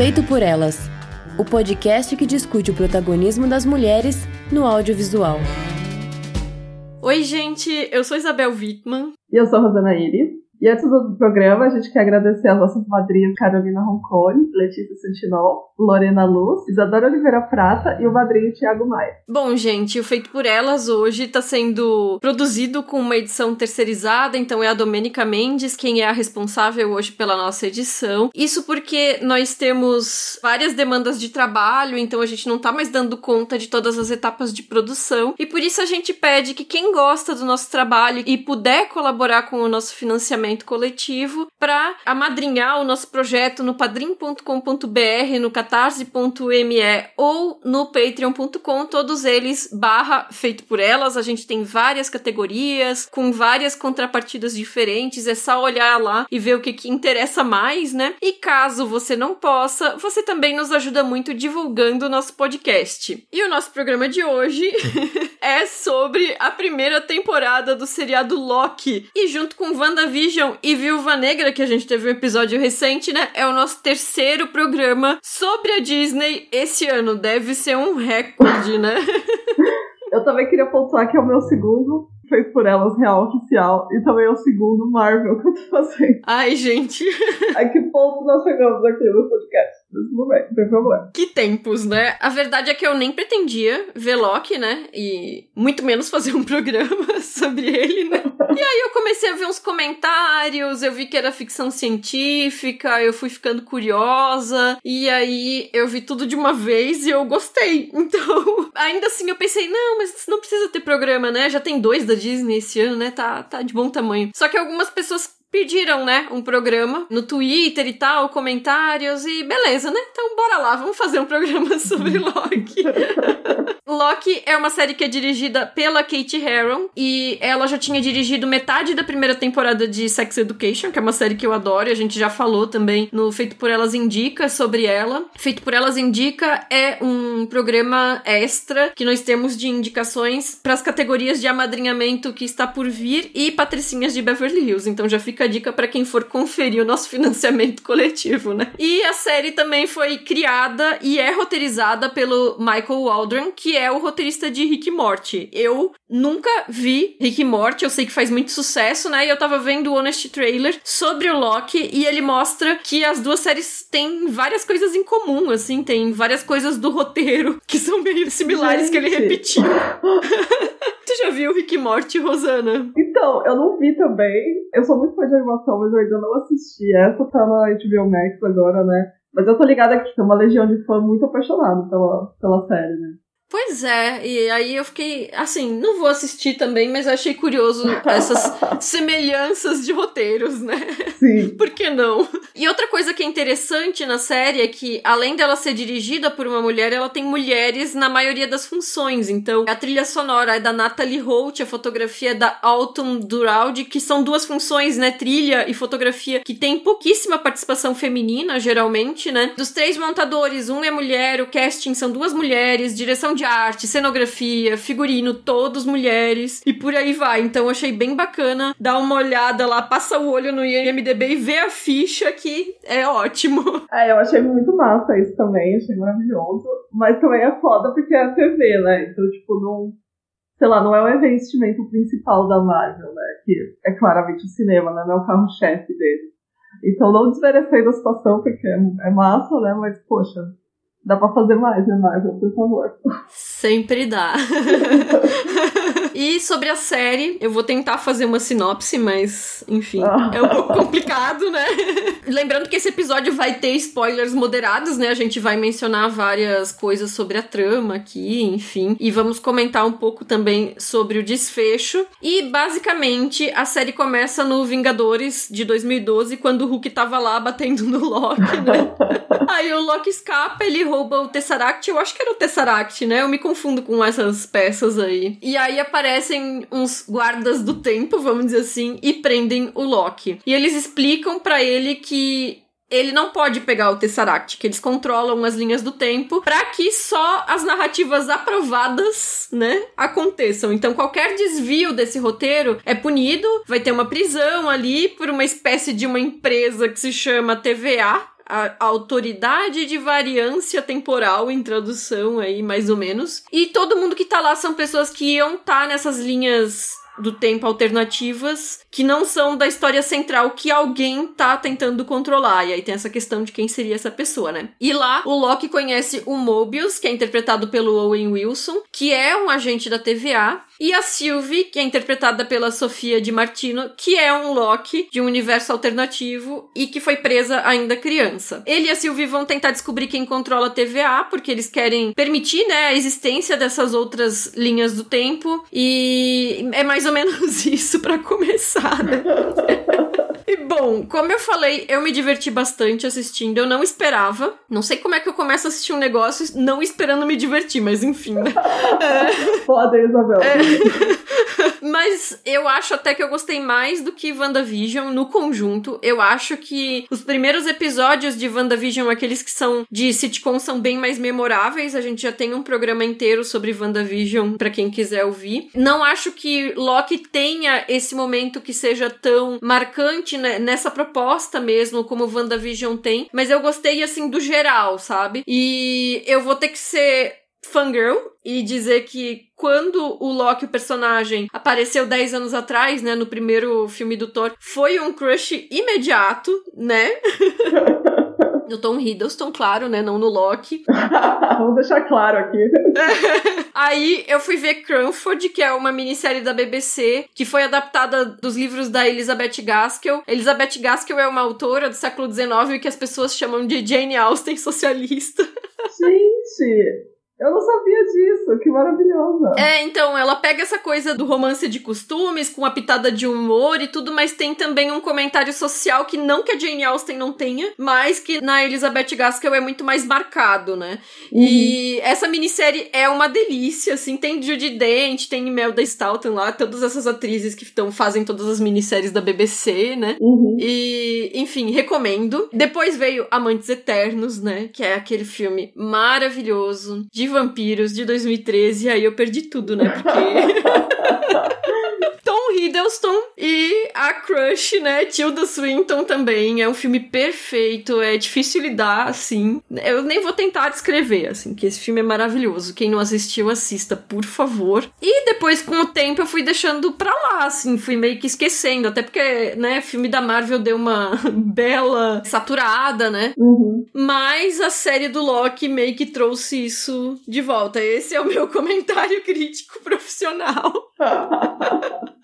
Feito por Elas o podcast que discute o protagonismo das mulheres no audiovisual. Oi, gente, eu sou Isabel Wittmann. E eu sou Rosana Iris. E antes do programa, a gente quer agradecer as nossas madrinhas Carolina Roncone, Letícia Sentinol, Lorena Luz, Isadora Oliveira Prata e o madrinho Tiago Maia. Bom, gente, o Feito por Elas hoje está sendo produzido com uma edição terceirizada, então é a Domênica Mendes quem é a responsável hoje pela nossa edição. Isso porque nós temos várias demandas de trabalho, então a gente não está mais dando conta de todas as etapas de produção, e por isso a gente pede que quem gosta do nosso trabalho e puder colaborar com o nosso financiamento financiamento coletivo para amadrinhar o nosso projeto no padrim.com.br, no catarse.me ou no patreon.com, todos eles barra feito por elas. A gente tem várias categorias com várias contrapartidas diferentes, é só olhar lá e ver o que, que interessa mais, né? E caso você não possa, você também nos ajuda muito divulgando o nosso podcast. E o nosso programa de hoje é sobre a primeira temporada do seriado Loki. E junto com WandaVision e Viúva Negra, que a gente teve um episódio recente, né? É o nosso terceiro programa sobre a Disney esse ano. Deve ser um recorde, né? Eu também queria pontuar que é o meu segundo feito por elas real oficial e também é o segundo Marvel que eu tô fazendo. Ai, gente. A que ponto nós chegamos aqui no podcast? Não tem problema. Que tempos, né? A verdade é que eu nem pretendia ver Loki, né? E muito menos fazer um programa sobre ele, né? E aí eu comecei a ver uns comentários, eu vi que era ficção científica, eu fui ficando curiosa, e aí eu vi tudo de uma vez e eu gostei. Então, ainda assim eu pensei, não, mas não precisa ter programa, né? Já tem dois da Disney esse ano, né? Tá, tá de bom tamanho. Só que algumas pessoas pediram, né, um programa no Twitter e tal, comentários e beleza, né? Então bora lá, vamos fazer um programa sobre Loki. Loki é uma série que é dirigida pela Kate Herron e ela já tinha dirigido metade da primeira temporada de Sex Education, que é uma série que eu adoro e a gente já falou também no Feito por Elas Indica sobre ela. Feito por Elas Indica é um programa extra que nós temos de indicações para as categorias de amadrinhamento que está por vir e patricinhas de Beverly Hills. Então já fica a dica para quem for conferir o nosso financiamento coletivo, né? E a série também foi criada e é roteirizada pelo Michael Waldron, que é o roteirista de Rick Morty. Eu nunca vi Rick Morty, eu sei que faz muito sucesso, né? E eu tava vendo o Honest Trailer sobre o Loki e ele mostra que as duas séries têm várias coisas em comum, assim, tem várias coisas do roteiro que são meio similares Gente. que ele repetiu. tu já viu Rick Morty, Rosana? Então, eu não vi também. Eu sou muito fã de animação, mas eu ainda não assisti. Essa tá na HBO Max agora, né? Mas eu tô ligada que tem uma legião de fã muito apaixonado pela, pela série, né? Pois é, e aí eu fiquei assim, não vou assistir também, mas achei curioso essas semelhanças de roteiros, né? Sim. Por que não? E outra coisa que é interessante na série é que, além dela ser dirigida por uma mulher, ela tem mulheres na maioria das funções. Então, a trilha sonora é da Natalie Holt, a fotografia é da Autumn Duraldi, que são duas funções, né? Trilha e fotografia, que tem pouquíssima participação feminina, geralmente, né? Dos três montadores, um é mulher, o casting são duas mulheres, direção de arte, cenografia, figurino, todos mulheres e por aí vai. Então achei bem bacana dar uma olhada lá, passa o olho no IMDB e ver a ficha que é ótimo. É, eu achei muito massa isso também, achei maravilhoso. Mas também é foda porque é a TV, né? Então, tipo, não. Sei lá, não é o investimento principal da Marvel, né? Que é claramente o cinema, né? Não é o carro-chefe dele. Então, não desmerecendo a situação, porque é, é massa, né? Mas, poxa, Dá pra fazer mais, né, Marvel? Por favor. Sempre dá. e sobre a série, eu vou tentar fazer uma sinopse, mas, enfim, é um pouco complicado, né? Lembrando que esse episódio vai ter spoilers moderados, né? A gente vai mencionar várias coisas sobre a trama aqui, enfim. E vamos comentar um pouco também sobre o desfecho. E, basicamente, a série começa no Vingadores de 2012, quando o Hulk tava lá batendo no Loki, né? Aí o Loki escapa, ele rouba o Tesseract. Eu acho que era o Tesseract, né? Eu me confundo com essas peças aí. E aí aparecem uns guardas do tempo, vamos dizer assim, e prendem o Loki. E eles explicam para ele que ele não pode pegar o Tesseract, que eles controlam as linhas do tempo para que só as narrativas aprovadas, né, aconteçam. Então qualquer desvio desse roteiro é punido, vai ter uma prisão ali por uma espécie de uma empresa que se chama TVA, a autoridade de variância temporal em tradução aí, mais ou menos. E todo mundo que tá lá são pessoas que iam estar tá nessas linhas do tempo alternativas que não são da história central que alguém tá tentando controlar. E aí tem essa questão de quem seria essa pessoa, né? E lá o Loki conhece o Mobius, que é interpretado pelo Owen Wilson, que é um agente da TVA, e a Sylvie, que é interpretada pela Sofia de Martino, que é um Loki de um universo alternativo e que foi presa ainda criança. Ele e a Sylvie vão tentar descobrir quem controla a TVA, porque eles querem permitir, né, a existência dessas outras linhas do tempo e é mais ou menos isso para começar, né? E bom, como eu falei, eu me diverti bastante assistindo. Eu não esperava. Não sei como é que eu começo a assistir um negócio não esperando me divertir, mas enfim, né? É... Foda, Isabel. É... mas eu acho até que eu gostei mais do que WandaVision no conjunto. Eu acho que os primeiros episódios de WandaVision, aqueles que são de sitcom, são bem mais memoráveis. A gente já tem um programa inteiro sobre WandaVision para quem quiser ouvir. Não acho que Loki tenha esse momento que seja tão marcante né, nessa proposta mesmo, como WandaVision tem, mas eu gostei, assim, do geral, sabe? E eu vou ter que ser fangirl e dizer que quando o Loki, o personagem, apareceu 10 anos atrás, né, no primeiro filme do Thor, foi um crush imediato, né? no Tom Hiddleston, claro, né? Não no Loki. Vamos deixar claro aqui. Aí eu fui ver Cranford, que é uma minissérie da BBC, que foi adaptada dos livros da Elizabeth Gaskell. Elizabeth Gaskell é uma autora do século XIX que as pessoas chamam de Jane Austen socialista. Gente! Eu não sabia disso, que maravilhosa. É, então, ela pega essa coisa do romance de costumes, com a pitada de humor e tudo, mas tem também um comentário social que não que a Jane Austen não tenha, mas que na Elizabeth Gaskell é muito mais marcado, né? Uhum. E essa minissérie é uma delícia, assim, tem Judy Dent, tem Imelda Staunton lá, todas essas atrizes que estão fazem todas as minisséries da BBC, né? Uhum. E, enfim, recomendo. Depois veio Amantes Eternos, né? Que é aquele filme maravilhoso de vampiros de 2013, aí eu perdi tudo, né? Porque. Tom Hiddleston e a crush, né, Tilda Swinton também. É um filme perfeito, é difícil lidar, assim. Eu nem vou tentar descrever, assim, que esse filme é maravilhoso. Quem não assistiu, assista, por favor. E depois, com o tempo, eu fui deixando pra lá, assim, fui meio que esquecendo. Até porque, né, filme da Marvel deu uma bela saturada, né? Uhum. Mas a série do Loki meio que trouxe isso de volta. Esse é o meu comentário crítico profissional.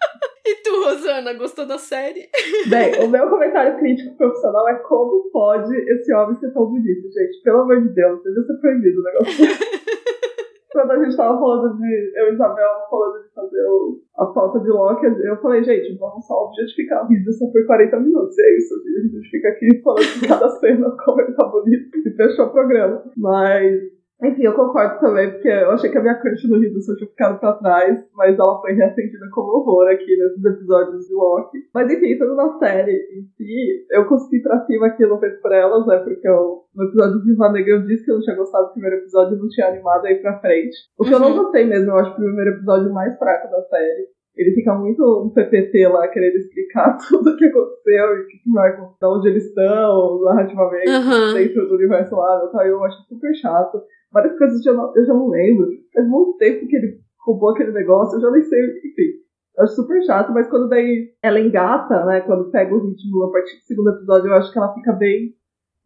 E tu, Rosana, gostou da série? Bem, o meu comentário crítico profissional é como pode esse homem ser tão bonito, gente. Pelo amor de Deus, devia ser proibido o negócio. Quando a gente tava falando de. Eu e Isabel falando de fazer o, a falta de Loki, eu falei, gente, vamos só objetificar o vídeo só por 40 minutos. E é isso, a gente fica aqui falando de cada cena, como ele tá bonito, e fechou o programa. Mas enfim, eu concordo também, porque eu achei que a minha crush no Rio tinha ficado pra trás, mas ela foi reacendida com horror aqui nesses episódios de Loki. Mas enfim, tudo na série em si, eu consegui pra cima aquilo feito por elas, né? Porque eu, no episódio de Viva Negra eu disse que eu não tinha gostado do primeiro episódio e não tinha animado aí pra frente. O que uhum. eu não uhum. gostei mesmo, eu acho o primeiro episódio mais fraco da série. Ele fica muito um PPT lá, querendo explicar tudo o que aconteceu e o que vai de onde eles estão, narrativamente, uhum. dentro do universo lá. Eu acho super chato várias coisas eu, não, eu já não lembro. Faz muito tempo que ele roubou aquele negócio, eu já nem sei, enfim. Eu acho super chato, mas quando daí ela engata, né? Quando pega o ritmo a partir do segundo episódio, eu acho que ela fica bem,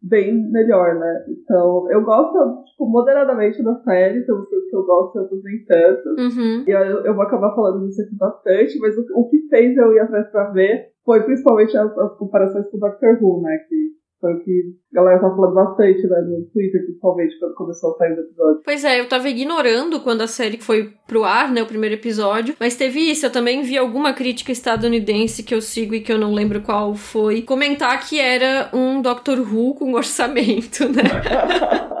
bem melhor, né? Então, eu gosto, tipo, moderadamente da série, tem coisas que eu gosto, outras nem tanto. Uhum. E eu, eu vou acabar falando disso aqui bastante, mas o, o que fez eu ir atrás pra ver foi principalmente as, as comparações com o Doctor Who, né? Que foi o que a galera tá falando bastante, né, no Twitter, principalmente, quando começou a sair o episódio. Pois é, eu tava ignorando quando a série foi pro ar, né, o primeiro episódio, mas teve isso, eu também vi alguma crítica estadunidense que eu sigo e que eu não lembro qual foi, comentar que era um Doctor Who com orçamento, né?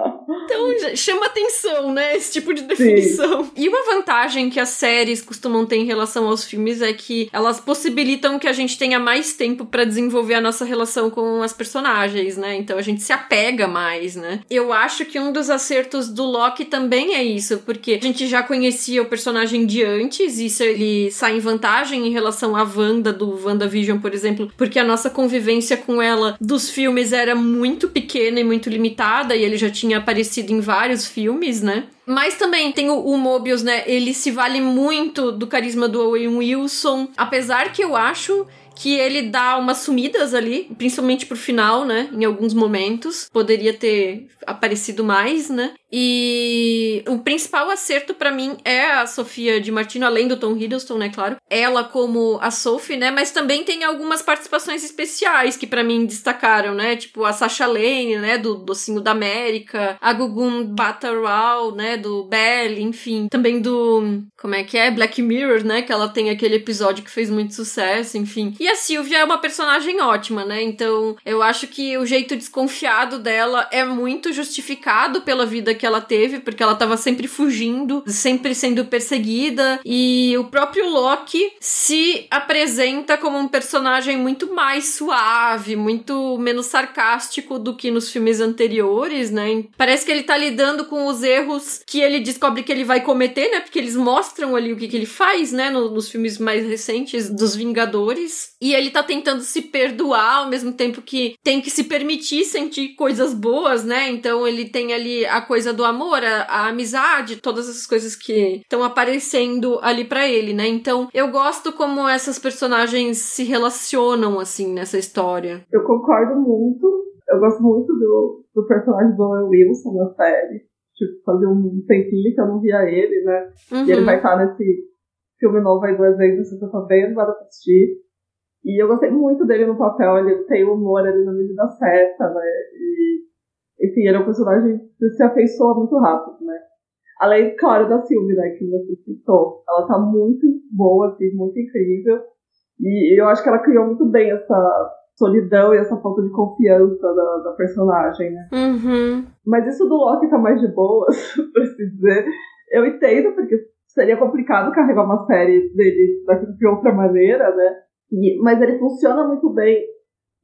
Então chama atenção, né? Esse tipo de definição. Sim. E uma vantagem que as séries costumam ter em relação aos filmes é que elas possibilitam que a gente tenha mais tempo para desenvolver a nossa relação com as personagens, né? Então a gente se apega mais, né? Eu acho que um dos acertos do Loki também é isso, porque a gente já conhecia o personagem de antes, isso ele sai em vantagem em relação à Wanda do WandaVision, por exemplo, porque a nossa convivência com ela dos filmes era muito pequena e muito limitada, e ele já tinha aparecido em vários filmes, né? Mas também tem o, o, Mobius, né? Ele se vale muito do carisma do Owen Wilson. Apesar que eu acho que ele dá umas sumidas ali, principalmente pro final, né? Em alguns momentos. Poderia ter aparecido mais, né? E o principal acerto para mim é a Sofia de Martino, além do Tom Hiddleston, né, claro. Ela como a Sophie, né, mas também tem algumas participações especiais que para mim destacaram, né? Tipo a Sasha Lane, né, do Docinho da América, a Gugun Batterwall, né, do Belle, enfim. Também do como é que é? Black Mirror, né, que ela tem aquele episódio que fez muito sucesso, enfim. E a Sylvia é uma personagem ótima, né? Então, eu acho que o jeito desconfiado dela é muito justificado pela vida que ela teve, porque ela tava sempre fugindo, sempre sendo perseguida, e o próprio Loki se apresenta como um personagem muito mais suave, muito menos sarcástico do que nos filmes anteriores, né? Parece que ele tá lidando com os erros que ele descobre que ele vai cometer, né? Porque eles mostram ali o que, que ele faz, né? No, nos filmes mais recentes dos Vingadores. E ele tá tentando se perdoar ao mesmo tempo que tem que se permitir sentir coisas boas, né? Então ele tem ali a coisa do amor, a, a amizade, todas essas coisas que estão aparecendo ali para ele, né? Então eu gosto como essas personagens se relacionam assim nessa história. Eu concordo muito. Eu gosto muito do, do personagem do Owen Wilson na série. Tipo, fazer um tempinho que eu não via ele, né? Uhum. E ele uhum. vai estar nesse filme novo aí do Exército, se você tá vendo, vai assistir. E eu gostei muito dele no papel, ele tem humor ali na medida certa, né? E, enfim, ele é um personagem que se afeiçoa muito rápido, né? Além, claro, da Sylvie, né, que você citou. Ela tá muito boa, assim, muito incrível. E eu acho que ela criou muito bem essa solidão e essa falta de confiança da, da personagem, né? Uhum. Mas isso do Loki tá mais de boas, por assim dizer. Eu entendo, porque seria complicado carregar uma série dele de outra maneira, né? E, mas ele funciona muito bem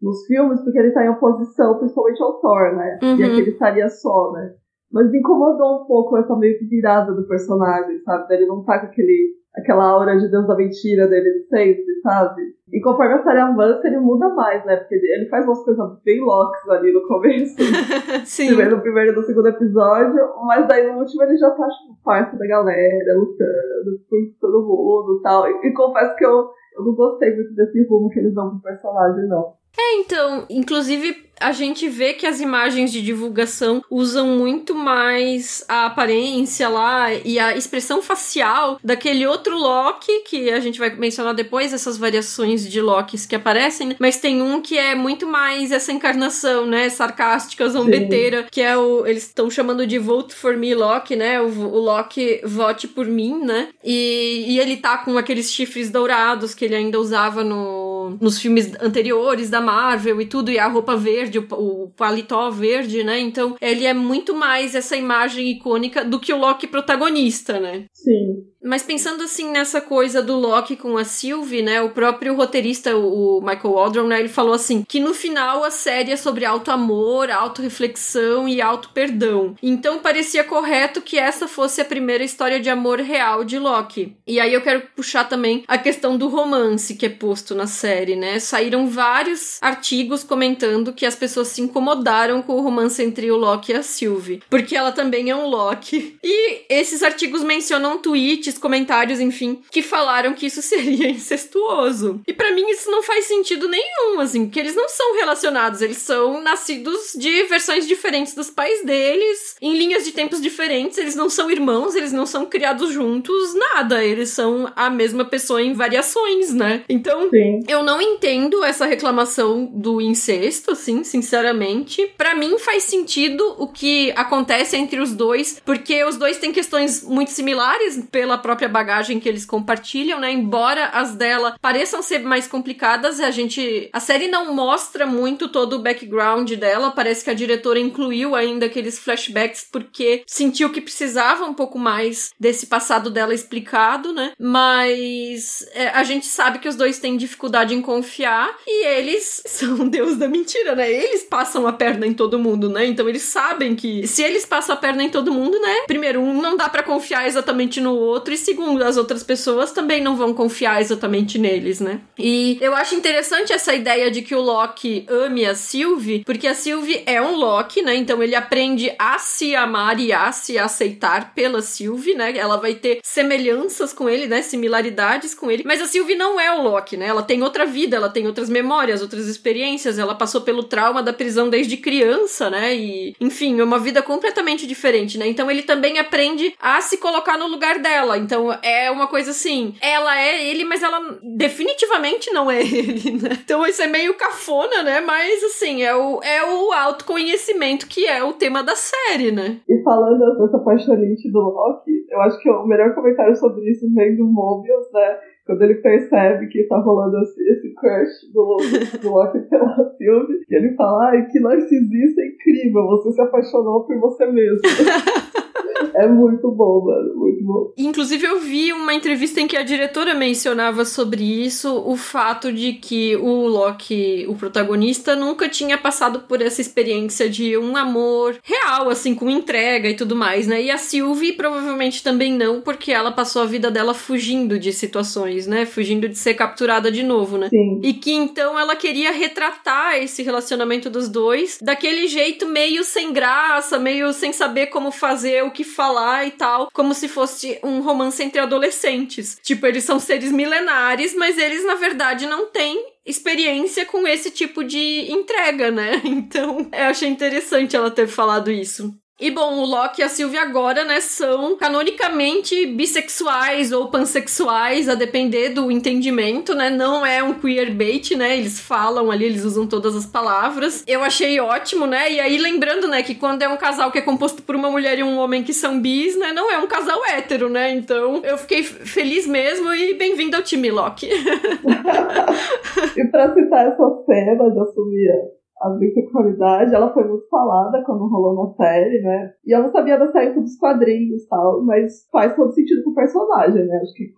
nos filmes porque ele tá em oposição principalmente ao Thor, né? Uhum. E aqui ele estaria só, né? Mas me incomodou um pouco essa meio que virada do personagem, sabe? Ele não tá com aquele, aquela aura de Deus da mentira dele de sempre, sabe? E conforme a série avança, ele muda mais, né? Porque ele, ele faz umas coisas bem loucas ali no começo. Sim. Primeiro, no primeiro e no segundo episódio. Mas daí no último ele já tá, tipo, parte da galera, lutando por todo mundo e tal. E, e confesso que eu eu não gostei muito desse rumo que eles dão pro personagem, não. É, então, inclusive a gente vê que as imagens de divulgação usam muito mais a aparência lá e a expressão facial daquele outro Loki, que a gente vai mencionar depois, essas variações de Lokis que aparecem, né? mas tem um que é muito mais essa encarnação, né, sarcástica, zombeteira, Sim. que é o, eles estão chamando de Vote for Me Loki, né, o, o Loki vote por mim, né, e, e ele tá com aqueles chifres dourados que ele ainda usava no, nos filmes anteriores da Marvel e tudo, e a roupa verde o, o paletó verde, né? Então ele é muito mais essa imagem icônica do que o Loki protagonista, né? Sim. Mas pensando assim nessa coisa do Loki com a Sylvie, né? O próprio roteirista, o Michael Waldron, né? Ele falou assim que no final a série é sobre alto amor, auto reflexão e auto perdão. Então parecia correto que essa fosse a primeira história de amor real de Loki. E aí eu quero puxar também a questão do romance que é posto na série, né? Saíram vários artigos comentando que as pessoas se incomodaram com o romance entre o Loki e a Sylvie, porque ela também é um Loki. E esses artigos mencionam tweets comentários, enfim, que falaram que isso seria incestuoso. E para mim isso não faz sentido nenhum, assim, porque eles não são relacionados, eles são nascidos de versões diferentes dos pais deles, em linhas de tempos diferentes, eles não são irmãos, eles não são criados juntos, nada, eles são a mesma pessoa em variações, né? Então, Sim. eu não entendo essa reclamação do incesto, assim, sinceramente. Para mim faz sentido o que acontece entre os dois, porque os dois têm questões muito similares pela própria bagagem que eles compartilham, né? Embora as dela pareçam ser mais complicadas, a gente a série não mostra muito todo o background dela, parece que a diretora incluiu ainda aqueles flashbacks porque sentiu que precisava um pouco mais desse passado dela explicado, né? Mas é, a gente sabe que os dois têm dificuldade em confiar e eles são deus da mentira, né? Eles passam a perna em todo mundo, né? Então eles sabem que se eles passam a perna em todo mundo, né? Primeiro, um não dá para confiar exatamente no outro e segundo, as outras pessoas também não vão confiar exatamente neles, né? E eu acho interessante essa ideia de que o Loki ame a Sylvie, porque a Sylvie é um Loki, né? Então ele aprende a se amar e a se aceitar pela Sylvie, né? Ela vai ter semelhanças com ele, né? Similaridades com ele. Mas a Sylvie não é o Loki, né? Ela tem outra vida, ela tem outras memórias, outras experiências. Ela passou pelo trauma da prisão desde criança, né? E, enfim, é uma vida completamente diferente, né? Então ele também aprende a se colocar no lugar dela. Então é uma coisa assim, ela é ele, mas ela definitivamente não é ele, né? Então isso é meio cafona, né? Mas assim, é o, é o autoconhecimento que é o tema da série, né? E falando dessa paixonite do Loki, eu acho que o melhor comentário sobre isso vem do Mobius, né? Quando ele percebe que tá rolando esse, esse crush do, do Loki pela Sylvie, e ele fala, ai, que narcisista incrível, você se apaixonou por você mesmo. É muito bom, mano. Muito bom. Inclusive, eu vi uma entrevista em que a diretora mencionava sobre isso, o fato de que o Loki, o protagonista, nunca tinha passado por essa experiência de um amor real, assim, com entrega e tudo mais, né? E a Sylvie provavelmente também não, porque ela passou a vida dela fugindo de situações, né? Fugindo de ser capturada de novo, né? Sim. E que então ela queria retratar esse relacionamento dos dois daquele jeito meio sem graça, meio sem saber como fazer, o que falar e tal, como se fosse um romance entre adolescentes. Tipo, eles são seres milenares, mas eles na verdade não têm experiência com esse tipo de entrega, né? Então, eu achei interessante ela ter falado isso. E bom, o Loki e a Sylvie agora, né, são canonicamente bissexuais ou pansexuais, a depender do entendimento, né? Não é um queerbait, né? Eles falam ali, eles usam todas as palavras. Eu achei ótimo, né? E aí lembrando, né, que quando é um casal que é composto por uma mulher e um homem que são bis, né, não é um casal hétero, né? Então, eu fiquei feliz mesmo e bem-vindo ao time Loki. e pra citar essa cena de assumir a bissexualidade, ela foi muito falada quando rolou na série, né? E eu não sabia da série dos quadrinhos e tal, mas faz todo sentido com o personagem, né? Acho que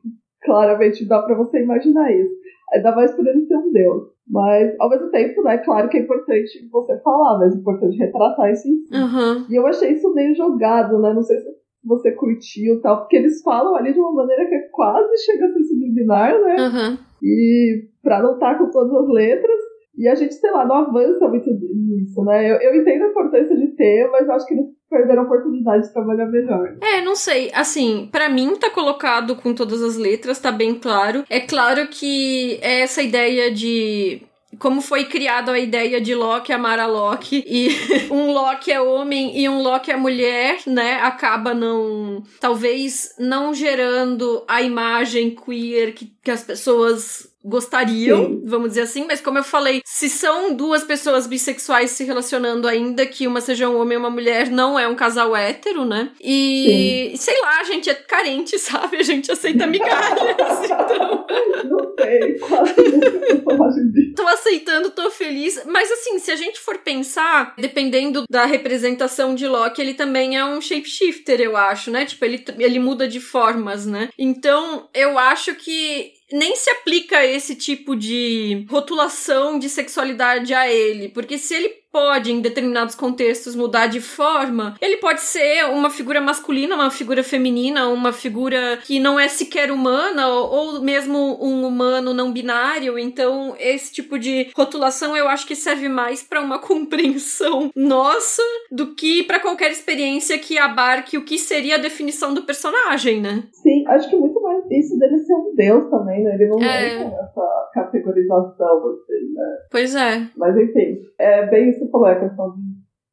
claramente dá para você imaginar isso. Ainda mais por ele ser um deus. Mas, ao mesmo tempo, né, claro que é importante você falar, mas é importante retratar isso em si. Uhum. E eu achei isso meio jogado, né? Não sei se você curtiu e tal, porque eles falam ali de uma maneira que quase chega a ser subliminar, né? Uhum. E pra não estar com todas as letras, e a gente, sei lá, não avança muito nisso, né? Eu, eu entendo a importância de ter, mas acho que eles perderam a oportunidade de trabalhar melhor. É, não sei. Assim, para mim tá colocado com todas as letras, tá bem claro. É claro que é essa ideia de como foi criada a ideia de Loki amar a Loki e um Loki é homem e um Loki é mulher, né? Acaba não, talvez não gerando a imagem queer que, que as pessoas gostariam, Sim. vamos dizer assim, mas como eu falei, se são duas pessoas bissexuais se relacionando ainda que uma seja um homem e uma mulher, não é um casal hétero, né? E Sim. sei lá, a gente é carente, sabe? A gente aceita migalhas, então. Não sei, quase Tô aceitando, tô feliz, mas assim, se a gente for pensar, dependendo da representação de Loki, ele também é um shapeshifter, eu acho, né? Tipo, ele, ele muda de formas, né? Então, eu acho que nem se aplica esse tipo de rotulação de sexualidade a ele, porque se ele pode, em determinados contextos, mudar de forma, ele pode ser uma figura masculina, uma figura feminina, uma figura que não é sequer humana, ou, mesmo um humano não binário. Então, esse tipo de rotulação eu acho que serve mais para uma compreensão nossa do que para qualquer experiência que abarque o que seria a definição do personagem, né? Sim, acho que muito mais isso dele ser um deus também, né? Ele não é, é essa categorização, assim, né? Pois é. Mas enfim, é bem você falou, é questão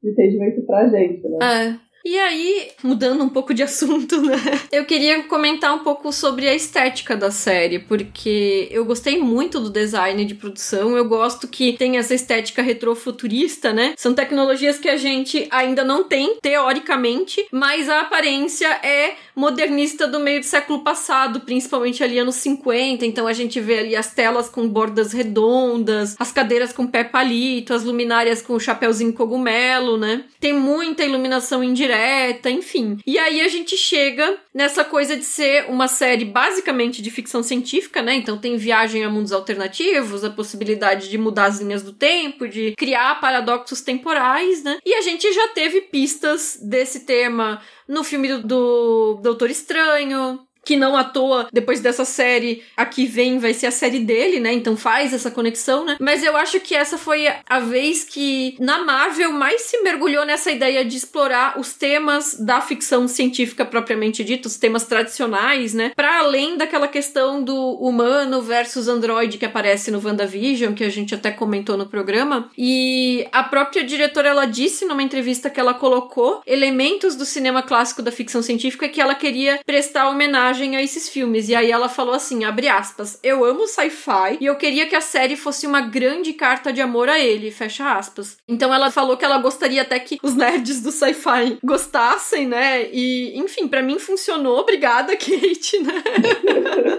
de entendimento pra gente, né? É. E aí, mudando um pouco de assunto, né? Eu queria comentar um pouco sobre a estética da série, porque eu gostei muito do design de produção. Eu gosto que tem essa estética retrofuturista, né? São tecnologias que a gente ainda não tem, teoricamente, mas a aparência é modernista do meio do século passado, principalmente ali anos 50. Então a gente vê ali as telas com bordas redondas, as cadeiras com pé palito, as luminárias com o chapéuzinho cogumelo, né? Tem muita iluminação indireta, enfim. E aí a gente chega nessa coisa de ser uma série basicamente de ficção científica, né? Então tem viagem a mundos alternativos, a possibilidade de mudar as linhas do tempo, de criar paradoxos temporais, né? E a gente já teve pistas desse tema no filme do, do Doutor Estranho, que não à toa, depois dessa série, aqui vem, vai ser a série dele, né? Então faz essa conexão, né? Mas eu acho que essa foi a vez que na Marvel mais se mergulhou nessa ideia de explorar os temas da ficção científica propriamente dita, os temas tradicionais, né? Para além daquela questão do humano versus androide que aparece no WandaVision, que a gente até comentou no programa. E a própria diretora ela disse numa entrevista que ela colocou elementos do cinema clássico da ficção científica que ela queria prestar homenagem homenagem a esses filmes. E aí ela falou assim, abre aspas, eu amo sci-fi e eu queria que a série fosse uma grande carta de amor a ele, fecha aspas. Então ela falou que ela gostaria até que os nerds do sci-fi gostassem, né? E, enfim, para mim funcionou. Obrigada, Kate, né?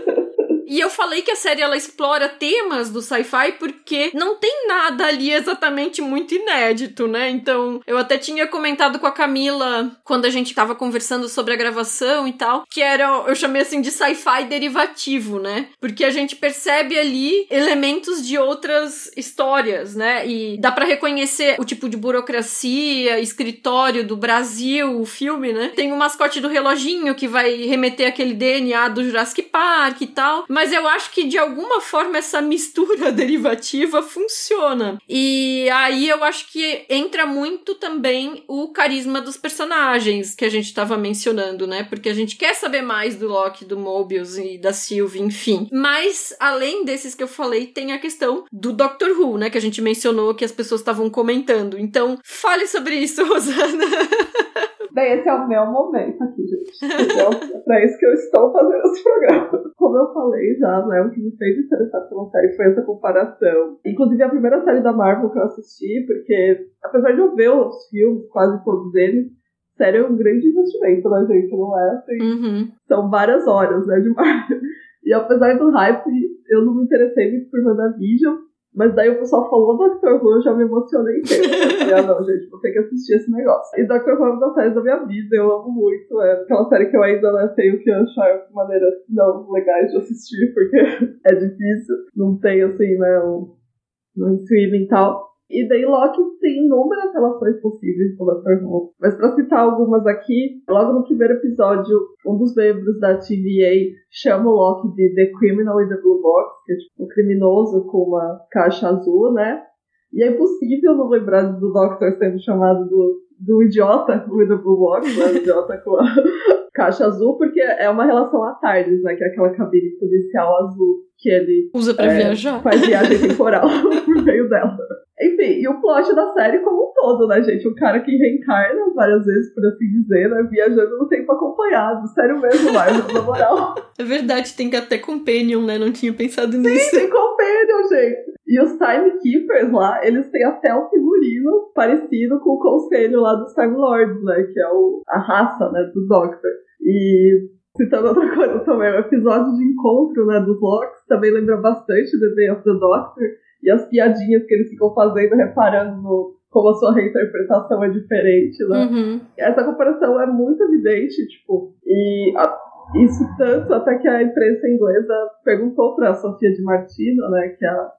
E eu falei que a série ela explora temas do sci-fi porque não tem nada ali exatamente muito inédito, né? Então, eu até tinha comentado com a Camila quando a gente tava conversando sobre a gravação e tal, que era, eu chamei assim de sci-fi derivativo, né? Porque a gente percebe ali elementos de outras histórias, né? E dá para reconhecer o tipo de burocracia, escritório do Brasil, o filme, né? Tem o mascote do reloginho que vai remeter aquele DNA do Jurassic Park e tal. Mas eu acho que de alguma forma essa mistura derivativa funciona. E aí eu acho que entra muito também o carisma dos personagens que a gente estava mencionando, né? Porque a gente quer saber mais do Loki, do Mobius e da Sylvie, enfim. Mas além desses que eu falei, tem a questão do Doctor Who, né? Que a gente mencionou que as pessoas estavam comentando. Então, fale sobre isso, Rosana. Bem, esse é o meu momento aqui, gente. Entendeu? é pra isso que eu estou fazendo esse programa. Como eu falei já, né? O que me fez interessar pela série foi essa comparação. Inclusive, a primeira série da Marvel que eu assisti, porque apesar de eu ver os filmes, quase todos eles, série é um grande investimento, né, gente? Não é assim. Uhum. São várias horas, né, de Marvel. E apesar do hype, eu não me interessei muito por WandaVision. Mas daí o pessoal falou Doctor Who, eu já me emocionei inteiro. Ah não, gente, vou ter que assistir esse negócio. E Doctor Who é uma das séries da minha vida, eu amo muito. É aquela série que eu ainda não sei o que achar de maneiras não legais de assistir, porque é difícil. Não tem, assim, né, um, um streaming e tal. E daí Loki tem inúmeras relações possíveis com o Dr. Who. Mas para citar algumas aqui, logo no primeiro episódio, um dos membros da TVA chama o Loki de The Criminal in the Blue Box, que é tipo um criminoso com uma caixa azul, né? E é impossível não lembrar do Doctor sendo chamado do, do idiota with the Blue Box, né? idiota com a caixa azul, porque é uma relação à tarde, né? Que é aquela cabine policial azul que ele usa para é, viajar. Faz viagem temporal por meio dela. Enfim, e o plot da série como um todo, né, gente? Um cara que reencarna várias vezes, por assim dizer, né? Viajando no tempo acompanhado. Sério mesmo, Marvel, na moral. É verdade, tem que até Companion, né? Não tinha pensado nisso. Sim, tem Companion, gente. E os Timekeepers lá, eles têm até um figurino parecido com o conselho lá dos Time Lords, né? Que é o, a raça, né, do Doctor. E citando outra coisa também, o episódio de encontro, né, dos Locks também lembra bastante The Day of the Doctor e as piadinhas que eles ficam fazendo, reparando no, como a sua reinterpretação é diferente, né? Uhum. Essa comparação é muito evidente, tipo, e a, isso tanto até que a imprensa inglesa perguntou para a Sofia de Martino, né, que é a,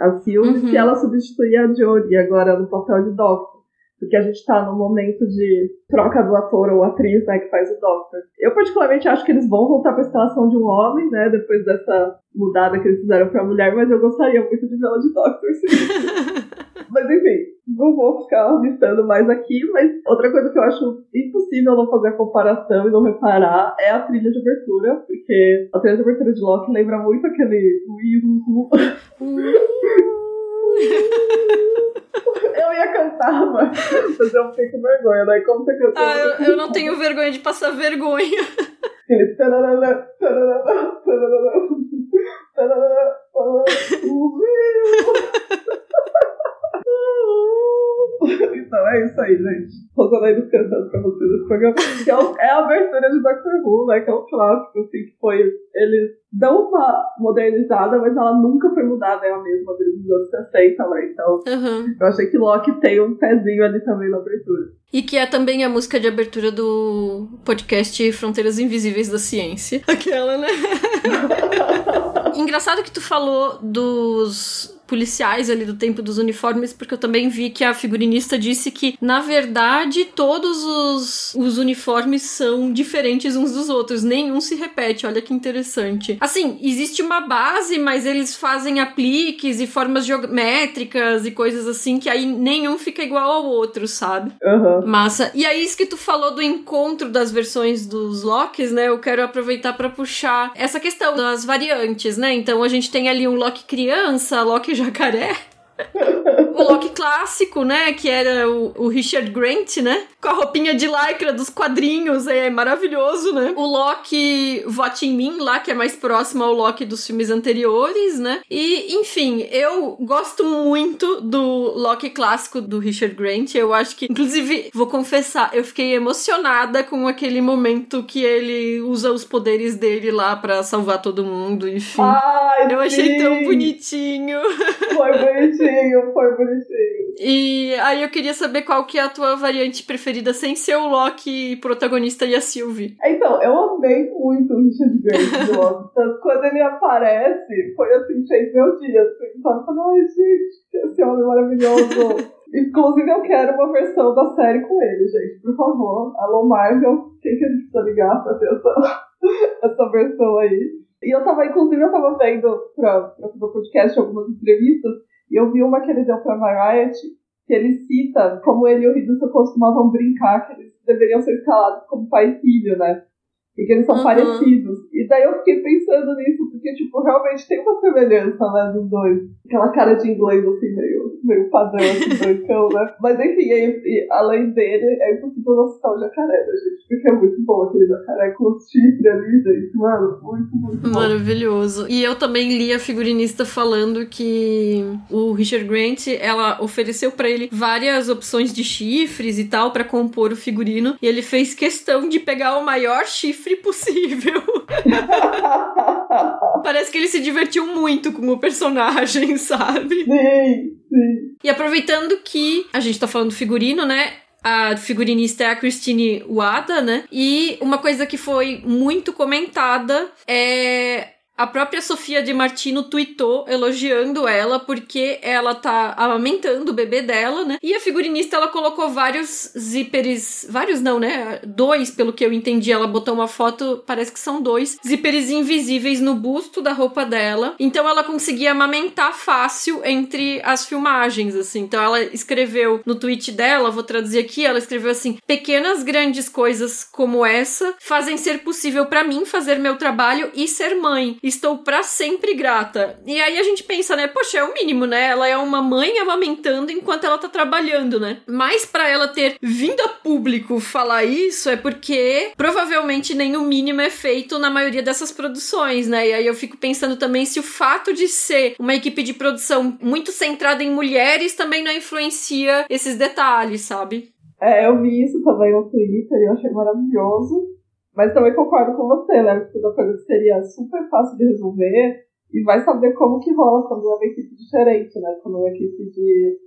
a Sylvie, uhum. se ela substituía a Jodie agora no papel de Doctor porque a gente está num momento de troca do ator ou atriz, né, que faz o Doctor. Eu particularmente acho que eles vão voltar para a instalação de um homem, né, depois dessa mudada que eles fizeram para mulher, mas eu gostaria muito de vê-la de Doctor, sim. mas enfim, não vou ficar listando mais aqui, mas outra coisa que eu acho impossível não fazer a comparação e não reparar é a trilha de abertura, porque a trilha de abertura de Loki lembra muito aquele eu ia cantar mas, eu fiquei com vergonha. Daí como você cantou? Ah, eu, eu não tenho vergonha de passar vergonha. Aquele Então é isso aí, gente. Rosanaídos cantando pra vocês esse programa. Que é, é a abertura de Doctor Who, né? Que é um clássico, assim, que foi. Eles dão uma modernizada, mas ela nunca foi mudada, é a mesma dos anos 60, né? Então, Uhum. eu achei que Loki tem um pezinho ali também na abertura. E que é também a música de abertura do podcast Fronteiras Invisíveis da Ciência. Aquela, né? Engraçado que tu falou dos policiais ali do tempo dos uniformes, porque eu também vi que a figurinista disse que, na verdade, todos os, os uniformes são diferentes uns dos outros, nenhum se repete, olha que interessante. Assim, existe uma base, mas eles fazem apliques e formas geométricas e coisas assim, que aí nenhum fica igual ao outro, sabe? Aham. Massa. E aí, isso que tu falou do encontro das versões dos Locks, né? Eu quero aproveitar pra puxar essa questão das variantes, né? Então a gente tem ali um Loki criança, Loki jacaré. O Loki clássico, né? Que era o, o Richard Grant, né? Com a roupinha de lycra dos quadrinhos, é maravilhoso, né? O Loki Vote em Mim, lá, que é mais próximo ao Loki dos filmes anteriores, né? E, enfim, eu gosto muito do Loki clássico do Richard Grant. Eu acho que, inclusive, vou confessar, eu fiquei emocionada com aquele momento que ele usa os poderes dele lá pra salvar todo mundo, enfim. Ai, eu achei sim. tão bonitinho. Foi bonitinho, foi bonitinho. E aí eu queria saber qual que é a tua variante preferida sem ser o Loki protagonista e a Sylvie. Então, eu amei muito o Richard Grant de Loki. Tanto quando ele aparece, foi assim, fez meu dia. Assim? Eu falei, ai, gente, esse homem maravilhoso. Inclusive, eu quero uma versão da série com ele, gente. Por favor. Alô, Marvel, quem que a gente precisa ligar pra ter essa, essa versão aí? E eu tava, inclusive, eu tava vendo pra, pra fazer o podcast algumas entrevistas, e eu vi uma que ele deu pra Variety, que ele cita como ele e o Hiddleston costumavam brincar que eles deveriam ser escalados como pai e filho, né? Porque eles são Uhum. parecidos. E daí eu fiquei pensando nisso, porque, tipo, realmente tem uma semelhança, né, dos dois. Aquela cara de inglês, assim, meio, meio padrão, assim, brancão, né? Mas enfim, é, e, além dele, é impossível não citar o jacaré, né, gente? Porque é muito bom aquele jacaré com os chifres ali, gente. Mano, muito, muito bom. Maravilhoso. E eu também li a figurinista falando que o Richard Grant, ela ofereceu pra ele várias opções de chifres e tal pra compor o figurino, e ele fez questão de pegar o maior chifre possível. Parece que ele se divertiu muito com o personagem, sabe? sim, sim. E aproveitando que a gente tá falando do figurino, né? A figurinista é a Christine Wada, né? E uma coisa que foi muito comentada é. A própria Sofia de Martino tweetou elogiando ela porque ela tá amamentando o bebê dela, né? E a figurinista ela colocou vários zíperes, vários não, né? Dois, pelo que eu entendi, ela botou uma foto, parece que são dois, zíperes invisíveis no busto da roupa dela. Então ela conseguia amamentar fácil entre as filmagens, assim. Então ela escreveu no tweet dela, vou traduzir aqui, ela escreveu assim: "Pequenas grandes coisas como essa fazem ser possível para mim fazer meu trabalho e ser mãe. Estou para sempre grata". E aí a gente pensa, né, poxa, é o mínimo, né? Ela é uma mãe amamentando enquanto ela tá trabalhando, né? Mas para ela ter vindo a público falar isso é porque provavelmente nem o mínimo é feito na maioria dessas produções, né? E aí eu fico pensando também se o fato de ser uma equipe de produção muito centrada em mulheres também não influencia esses detalhes, sabe? É, eu vi isso também no Twitter e eu achei maravilhoso. Mas também concordo com você, né? Porque uma coisa que seria super fácil de resolver e vai saber como que rola quando é uma equipe diferente, né? Quando é uma equipe de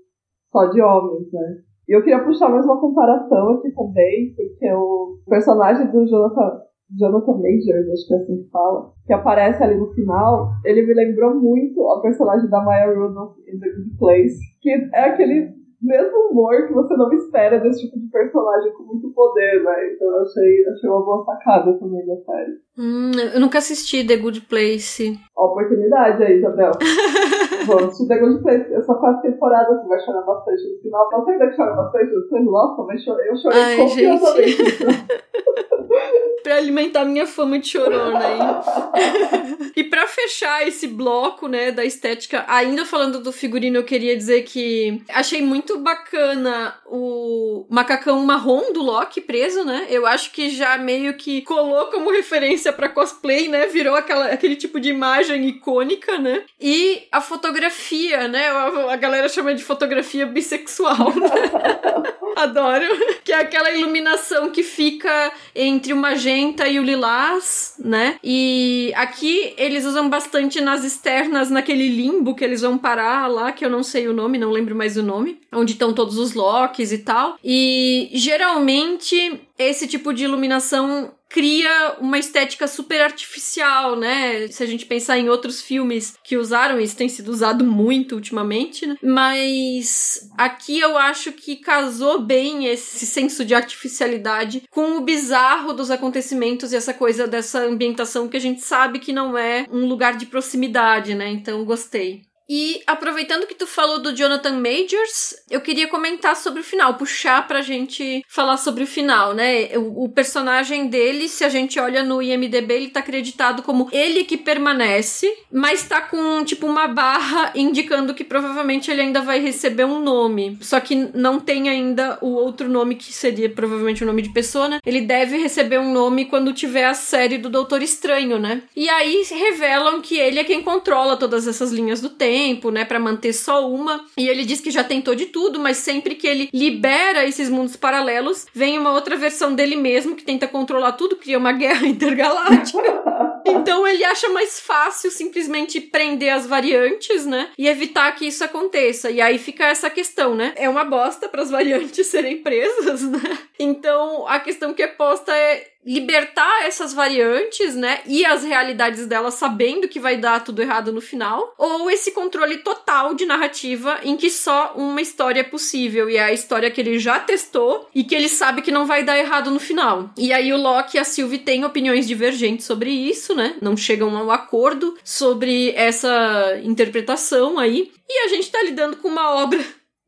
só de homens, né? E eu queria puxar mais uma comparação aqui também, porque o personagem do Jonathan, Jonathan Majors, acho que é assim que fala, que aparece ali no final, ele me lembrou muito a personagem da Maya Rudolph em The Good Place, que é aquele mesmo humor que você não espera desse tipo de personagem com muito poder, né? Então eu achei, achei uma boa sacada também da série. Hum, eu nunca assisti The Good Place. Ó, oportunidade aí, Isabel. Vamos assistir The Good Place. Essa quarta temporada você vai chorar bastante no final. Você ainda que chora bastante no final? Nossa, mas chorei, eu chorei Ai, confiosamente. pra alimentar minha fama de chorona aí. e para fechar esse bloco, né, da estética, ainda falando do figurino, eu queria dizer que achei muito bacana o macacão marrom do Loki preso, né? Eu acho que já meio que colou como referência para cosplay, né? Virou aquela, aquele tipo de imagem icônica, né? E a fotografia, né? A, a galera chama de fotografia bissexual, né? Adoro. Que é aquela iluminação que fica entre o magenta e o lilás, né? E aqui eles usam bastante nas externas, naquele limbo que eles vão parar lá, que eu não sei o nome, não lembro mais o nome, onde estão todos os locks e tal. E geralmente esse tipo de iluminação cria uma estética super artificial, né? Se a gente pensar em outros filmes que usaram isso, tem sido usado muito ultimamente, né? Mas aqui eu acho que casou bem esse senso de artificialidade com o bizarro dos acontecimentos e essa coisa dessa ambientação que a gente sabe que não é um lugar de proximidade, né? Então gostei. E aproveitando que tu falou do Jonathan Majors, eu queria comentar sobre o final, puxar pra gente falar sobre o final, né? O, o, personagem dele, se a gente olha no IMDB, ele tá acreditado como ele que permanece, mas tá com tipo uma barra indicando que provavelmente ele ainda vai receber um nome. Só que não tem ainda o outro nome que seria provavelmente o nome de pessoa, né? Ele deve receber um nome quando tiver a série do Doutor Estranho, né? E aí revelam que ele é quem controla todas essas linhas do tempo tempo, né, para manter só uma. E ele diz que já tentou de tudo, mas sempre que ele libera esses mundos paralelos, vem uma outra versão dele mesmo que tenta controlar tudo, cria uma guerra intergaláctica. então ele acha mais fácil simplesmente prender as variantes, né, e evitar que isso aconteça. E aí fica essa questão, né? É uma bosta para as variantes serem presas, né? Então a questão que é posta é libertar essas variantes, né? E as realidades delas sabendo que vai dar tudo errado no final, ou esse controle total de narrativa em que só uma história é possível e é a história que ele já testou e que ele sabe que não vai dar errado no final. E aí o Loki e a Sylvie têm opiniões divergentes sobre isso, né? Não chegam a um acordo sobre essa interpretação aí. E a gente tá lidando com uma obra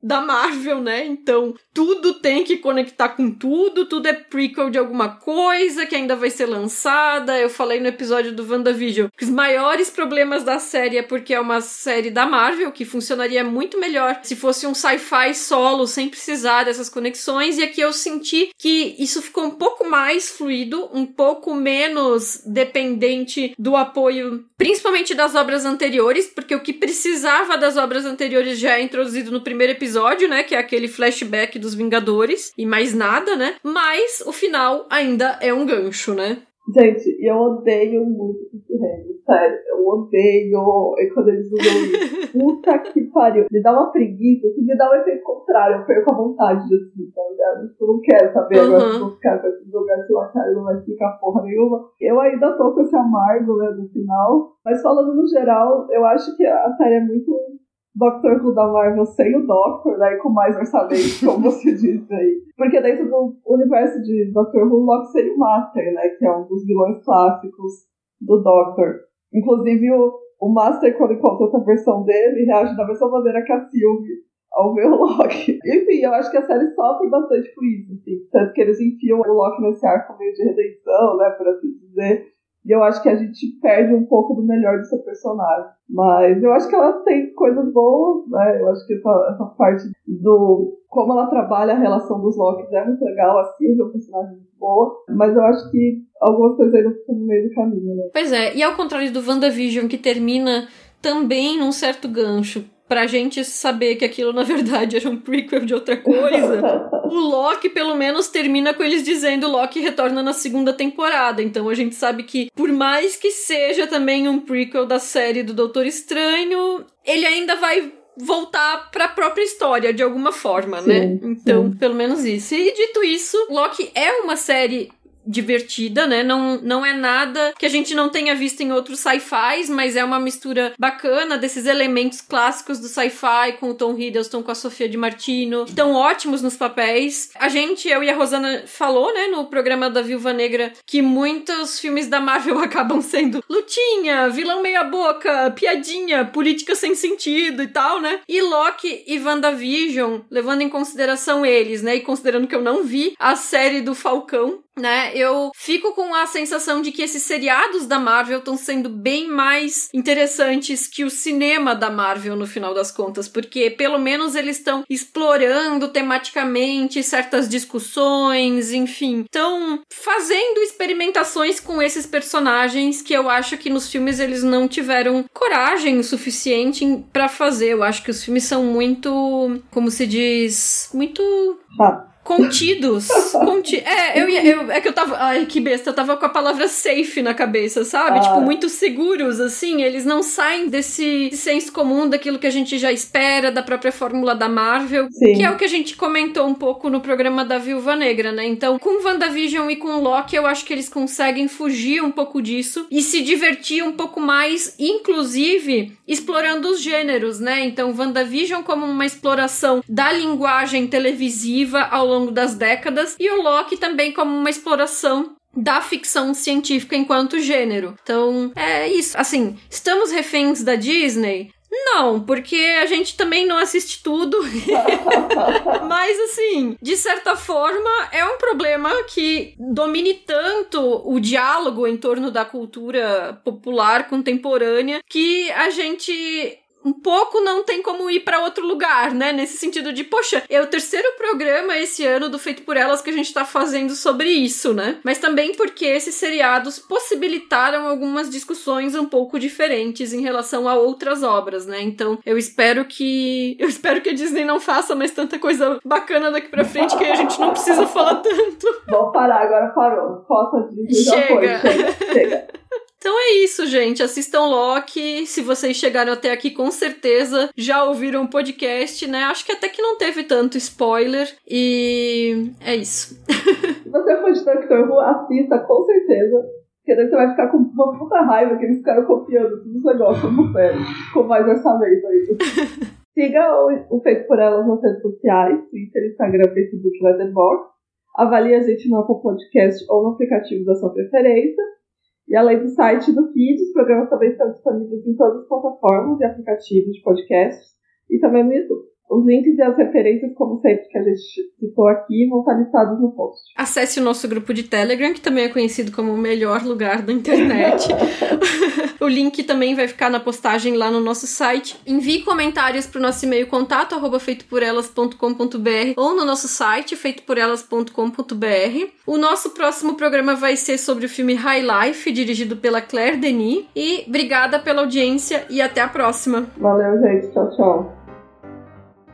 da Marvel, né? Então, tudo tem que conectar com tudo, tudo é prequel de alguma coisa que ainda vai ser lançada. Eu falei no episódio do WandaVision que os maiores problemas da série é porque é uma série da Marvel, que funcionaria muito melhor se fosse um sci-fi solo, sem precisar dessas conexões. E aqui eu senti que isso ficou um pouco mais fluido, um pouco menos dependente do apoio, principalmente das obras anteriores, porque o que precisava das obras anteriores já é introduzido no primeiro episódio episódio, né? Que é aquele flashback dos Vingadores e mais nada, né? Mas o final ainda é um gancho, né? Gente, eu odeio muito esse reino, sério. Eu odeio e quando eles usam isso. Puta que pariu. Me dá uma preguiça, assim, me dá um efeito contrário. Eu perco a vontade de assistir, tá ligado? Tipo, eu não quero saber uhum. agora se vou ficar com esses lugares lá, cara, não vai explicar porra nenhuma. Eu ainda tô com esse amargo, né, no final. Mas falando no geral, eu acho que a série é muito Doctor Who da Marvel sem o Doctor, né? E com mais orçamento, como você disse aí. Porque dentro do universo de Doctor Who, Loki seria o Master, né? Que é um dos vilões clássicos do Doctor. Inclusive, o, o Master, quando encontra outra versão dele, reage da mesma maneira que a Sylvie ao ver o Loki. Enfim, eu acho que a série sofre bastante por isso, assim. Tanto que eles enfiam o Loki nesse arco meio de redenção, né? Por assim dizer. E eu acho que a gente perde um pouco do melhor seu personagem. Mas eu acho que ela tem coisas boas, né? Eu acho que essa, essa parte do como ela trabalha a relação dos Locks é muito legal, a Sylvia é um personagem muito boa. Mas eu acho que algumas coisas ainda ficam no meio do caminho, né? Pois é, e ao contrário do WandaVision, que termina também num certo gancho pra gente saber que aquilo na verdade era um prequel de outra coisa. o Loki pelo menos termina com eles dizendo Loki retorna na segunda temporada. Então a gente sabe que por mais que seja também um prequel da série do Doutor Estranho, ele ainda vai voltar para a própria história de alguma forma, né? sim, né? Então, sim. pelo menos isso. E dito isso, Loki é uma série divertida, né? Não, não é nada que a gente não tenha visto em outros sci-fis, mas é uma mistura bacana desses elementos clássicos do sci-fi com o Tom Hiddleston, com a Sofia de Martino, que estão ótimos nos papéis. A gente, eu e a Rosana falou, né, no programa da Viúva Negra, que muitos filmes da Marvel acabam sendo lutinha, vilão meia boca, piadinha, política sem sentido e tal, né? E Loki e WandaVision, levando em consideração eles, né, e considerando que eu não vi a série do Falcão, né? Eu fico com a sensação de que esses seriados da Marvel estão sendo bem mais interessantes que o cinema da Marvel no final das contas, porque pelo menos eles estão explorando tematicamente certas discussões, enfim, estão fazendo experimentações com esses personagens que eu acho que nos filmes eles não tiveram coragem o suficiente para fazer. Eu acho que os filmes são muito, como se diz, muito contidos. Conti é, eu, eu, é que eu tava. Ai, que besta, eu tava com a palavra safe na cabeça, sabe? Ah. Tipo, muito seguros, assim. Eles não saem desse senso comum daquilo que a gente já espera, da própria fórmula da Marvel. Sim. Que é o que a gente comentou um pouco no programa da Viúva Negra, né? Então, com WandaVision e com Loki, eu acho que eles conseguem fugir um pouco disso e se divertir um pouco mais, inclusive explorando os gêneros, né? Então, WandaVision como uma exploração da linguagem televisiva ao longo das décadas, e o Loki também como uma exploração da ficção científica enquanto gênero. Então, é isso. Assim, estamos reféns da Disney? Não, porque a gente também não assiste tudo. Mas, assim, de certa forma, é um problema que domine tanto o diálogo em torno da cultura popular contemporânea que a gente um pouco não tem como ir para outro lugar, né? Nesse sentido de, poxa, é o terceiro programa esse ano do Feito por Elas que a gente tá fazendo sobre isso, né? Mas também porque esses seriados possibilitaram algumas discussões um pouco diferentes em relação a outras obras, né? Então, eu espero que eu espero que a Disney não faça mais tanta coisa bacana daqui para frente que a gente não precisa falar tanto. Vou parar, agora parou. Foto de chega. chega, chega. Então é isso, gente. Assistam Loki. Se vocês chegaram até aqui, com certeza já ouviram o podcast, né? Acho que até que não teve tanto spoiler. E é isso. Se você for de Doctor assista com certeza. Porque daí você vai ficar com uma puta raiva que eles ficaram copiando todos os negócios no série. Com mais orçamento aí. Siga o, o Feito por Elas nas redes sociais, Twitter, Instagram, Facebook, Letterboxd. Avalie a gente no Apple Podcast ou no aplicativo da sua preferência. E além do site do feed, os programas também estão disponíveis em todas as plataformas e aplicativos de podcasts e também no YouTube. Os links e as referências, como sempre, que a gente citou aqui, vão estar listados no post. Acesse o nosso grupo de Telegram, que também é conhecido como o melhor lugar da internet. o link também vai ficar na postagem lá no nosso site. Envie comentários para o nosso e-mail contato, arroba feitoporelas.com.br ou no nosso site, feitoporelas.com.br. O nosso próximo programa vai ser sobre o filme High Life, dirigido pela Claire Denis. E obrigada pela audiência e até a próxima. Valeu, gente. Tchau, tchau.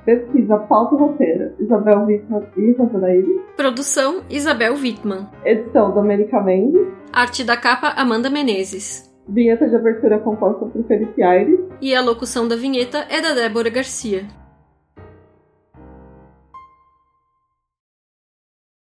Pesquisa, pauta e roteiro, Isabel Wittmann e Rosanaíri. Produção, Isabel Wittmann. Edição, Domenica Mendes. Arte da capa, Amanda Menezes. Vinheta de abertura composta por Felipe Aires. E a locução da vinheta é da Débora Garcia.